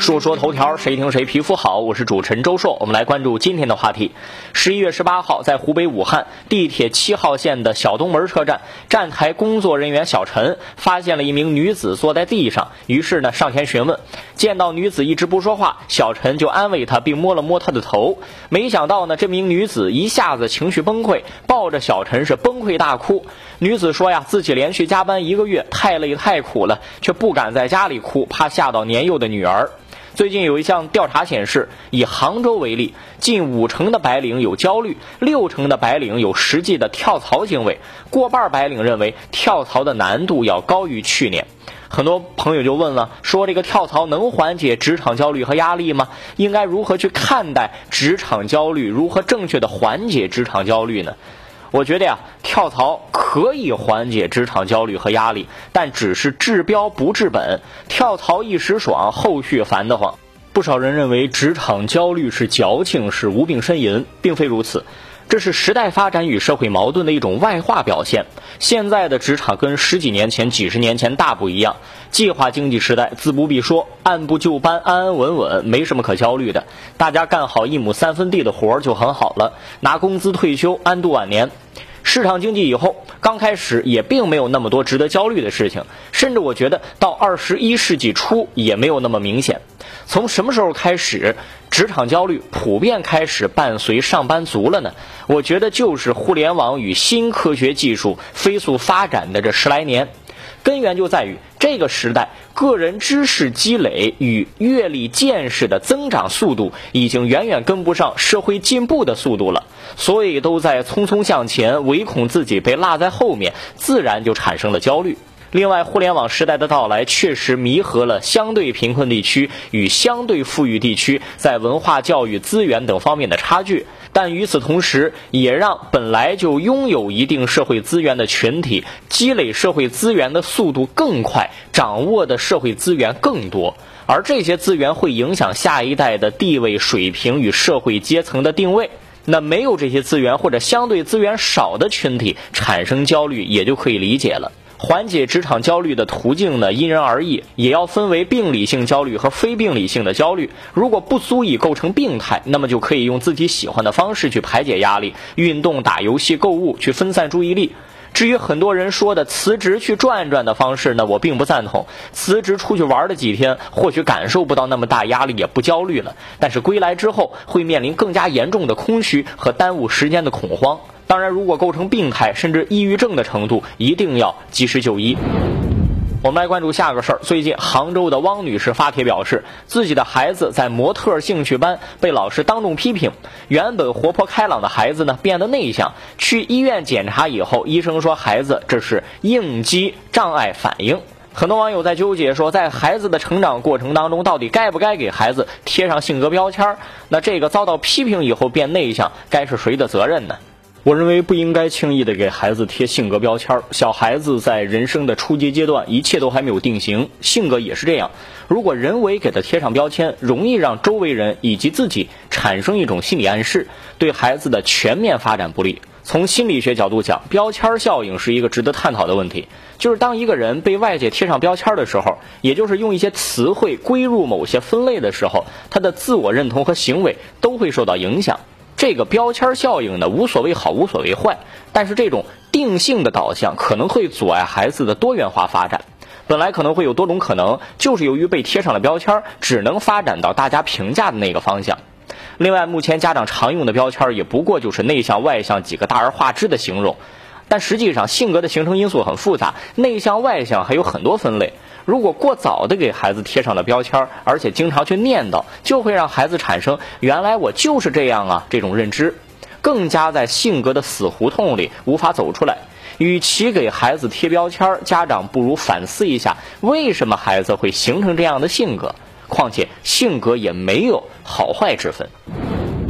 说说头条，谁听谁皮肤好。我是主持人周硕，我们来关注今天的话题。十一月十八号，在湖北武汉地铁七号线的小东门车站，站台工作人员小陈发现了一名女子坐在地上，于是呢上前询问。见到女子一直不说话，小陈就安慰她，并摸了摸她的头。没想到呢，这名女子一下子情绪崩溃，抱着小陈是崩溃大哭。女子说呀，自己连续加班一个月，太累太苦了，却不敢在家里哭，怕吓到年幼的女儿。最近有一项调查显示，以杭州为例，近五成的白领有焦虑，六成的白领有实际的跳槽行为，过半白领认为跳槽的难度要高于去年。很多朋友就问了，说这个跳槽能缓解职场焦虑和压力吗？应该如何去看待职场焦虑？如何正确的缓解职场焦虑呢？我觉得呀，跳槽可以缓解职场焦虑和压力，但只是治标不治本。跳槽一时爽，后续烦得慌。不少人认为职场焦虑是矫情，是无病呻吟，并非如此。这是时代发展与社会矛盾的一种外化表现。现在的职场跟十几年前、几十年前大不一样。计划经济时代，自不必说，按部就班、安安稳稳，没什么可焦虑的。大家干好一亩三分地的活儿就很好了，拿工资退休，安度晚年。市场经济以后，刚开始也并没有那么多值得焦虑的事情，甚至我觉得到二十一世纪初也没有那么明显。从什么时候开始，职场焦虑普遍开始伴随上班族了呢？我觉得就是互联网与新科学技术飞速发展的这十来年，根源就在于这个时代个人知识积累与阅历见识的增长速度已经远远跟不上社会进步的速度了，所以都在匆匆向前，唯恐自己被落在后面，自然就产生了焦虑。另外，互联网时代的到来确实弥合了相对贫困地区与相对富裕地区在文化、教育、资源等方面的差距，但与此同时，也让本来就拥有一定社会资源的群体积累社会资源的速度更快，掌握的社会资源更多，而这些资源会影响下一代的地位水平与社会阶层的定位。那没有这些资源或者相对资源少的群体产生焦虑，也就可以理解了。缓解职场焦虑的途径呢，因人而异，也要分为病理性焦虑和非病理性的焦虑。如果不足以构成病态，那么就可以用自己喜欢的方式去排解压力，运动、打游戏、购物，去分散注意力。至于很多人说的辞职去转转的方式呢，我并不赞同。辞职出去玩了几天，或许感受不到那么大压力，也不焦虑了，但是归来之后会面临更加严重的空虚和耽误时间的恐慌。当然，如果构成病态甚至抑郁症的程度，一定要及时就医。我们来关注下个事儿。最近，杭州的汪女士发帖表示，自己的孩子在模特兴趣班被老师当众批评，原本活泼开朗的孩子呢变得内向。去医院检查以后，医生说孩子这是应激障碍反应。很多网友在纠结说，在孩子的成长过程当中，到底该不该给孩子贴上性格标签？那这个遭到批评以后变内向，该是谁的责任呢？我认为不应该轻易的给孩子贴性格标签儿。小孩子在人生的初级阶段，一切都还没有定型，性格也是这样。如果人为给他贴上标签，容易让周围人以及自己产生一种心理暗示，对孩子的全面发展不利。从心理学角度讲，标签效应是一个值得探讨的问题。就是当一个人被外界贴上标签的时候，也就是用一些词汇归入某些分类的时候，他的自我认同和行为都会受到影响。这个标签效应呢，无所谓好，无所谓坏，但是这种定性的导向可能会阻碍孩子的多元化发展。本来可能会有多种可能，就是由于被贴上了标签，只能发展到大家评价的那个方向。另外，目前家长常用的标签也不过就是内向、外向几个大而化之的形容，但实际上性格的形成因素很复杂，内向、外向还有很多分类。如果过早的给孩子贴上了标签，而且经常去念叨，就会让孩子产生“原来我就是这样啊”这种认知，更加在性格的死胡同里无法走出来。与其给孩子贴标签，家长不如反思一下，为什么孩子会形成这样的性格？况且性格也没有好坏之分。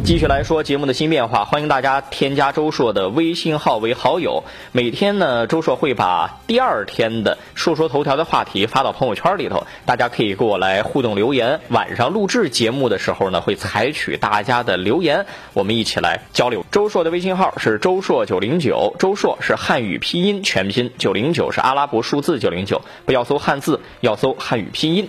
继续来说节目的新变化，欢迎大家添加周硕的微信号为好友。每天呢，周硕会把第二天的说说头条的话题发到朋友圈里头，大家可以跟我来互动留言。晚上录制节目的时候呢，会采取大家的留言，我们一起来交流。周硕的微信号是周硕九零九，周硕是汉语拼音全拼，九零九是阿拉伯数字九零九，不要搜汉字，要搜汉语拼音。